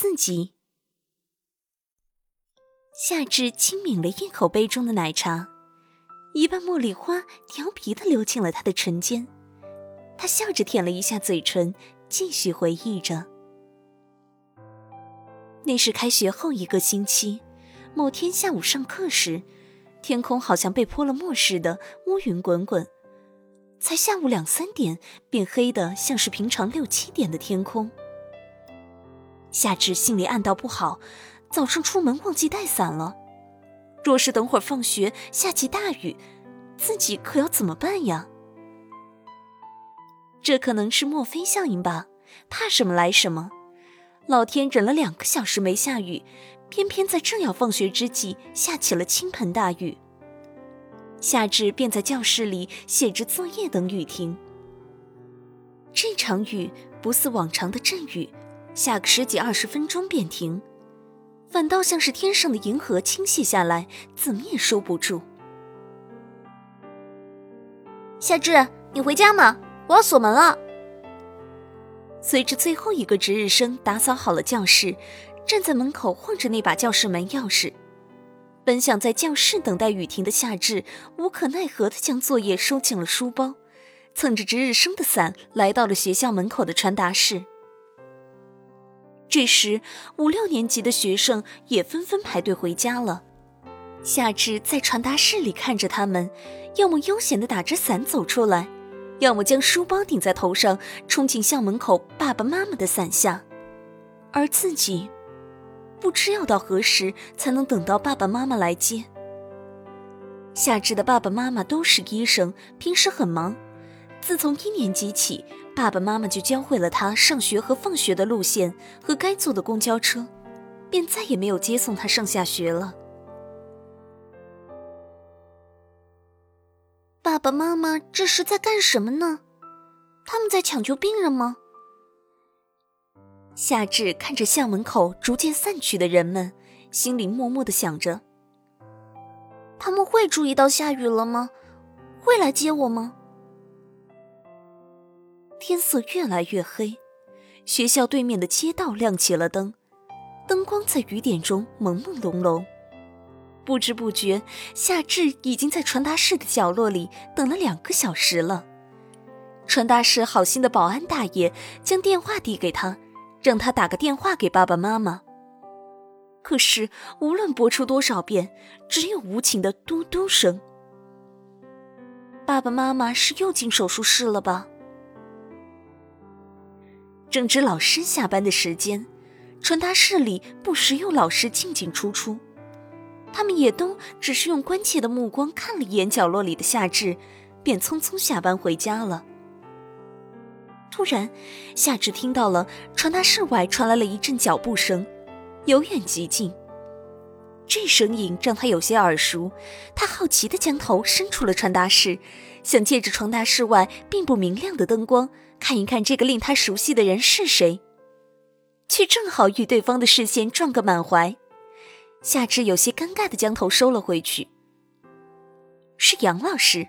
四集，夏至轻抿了一口杯中的奶茶，一半茉莉花调皮的溜进了他的唇间。他笑着舔了一下嘴唇，继续回忆着。那是开学后一个星期，某天下午上课时，天空好像被泼了墨似的，乌云滚滚。才下午两三点，便黑的像是平常六七点的天空。夏至心里暗道不好，早上出门忘记带伞了。若是等会儿放学下起大雨，自己可要怎么办呀？这可能是墨菲效应吧，怕什么来什么。老天忍了两个小时没下雨，偏偏在正要放学之际下起了倾盆大雨。夏至便在教室里写着作业等雨停。这场雨不似往常的阵雨。下个十几二十分钟便停，反倒像是天上的银河倾泻下来，怎么也收不住。夏至，你回家吗？我要锁门了。随着最后一个值日生打扫好了教室，站在门口晃着那把教室门钥匙，本想在教室等待雨停的夏至，无可奈何的将作业收进了书包，蹭着值日生的伞，来到了学校门口的传达室。这时，五六年级的学生也纷纷排队回家了。夏至在传达室里看着他们，要么悠闲地打着伞走出来，要么将书包顶在头上，冲进校门口爸爸妈妈的伞下。而自己，不知要到何时才能等到爸爸妈妈来接。夏至的爸爸妈妈都是医生，平时很忙。自从一年级起，爸爸妈妈就教会了他上学和放学的路线和该坐的公交车，便再也没有接送他上下学了。爸爸妈妈这是在干什么呢？他们在抢救病人吗？夏至看着校门口逐渐散去的人们，心里默默的想着：他们会注意到下雨了吗？会来接我吗？天色越来越黑，学校对面的街道亮起了灯，灯光在雨点中朦朦胧胧。不知不觉，夏至已经在传达室的角落里等了两个小时了。传达室好心的保安大爷将电话递给他，让他打个电话给爸爸妈妈。可是无论拨出多少遍，只有无情的嘟嘟声。爸爸妈妈是又进手术室了吧？正值老师下班的时间，传达室里不时有老师进进出出，他们也都只是用关切的目光看了一眼角落里的夏至，便匆匆下班回家了。突然，夏至听到了传达室外传来了一阵脚步声，由远及近。这声音让他有些耳熟，他好奇地将头伸出了传达室，想借着传达室外并不明亮的灯光。看一看这个令他熟悉的人是谁，却正好与对方的视线撞个满怀。夏至有些尴尬的将头收了回去。是杨老师。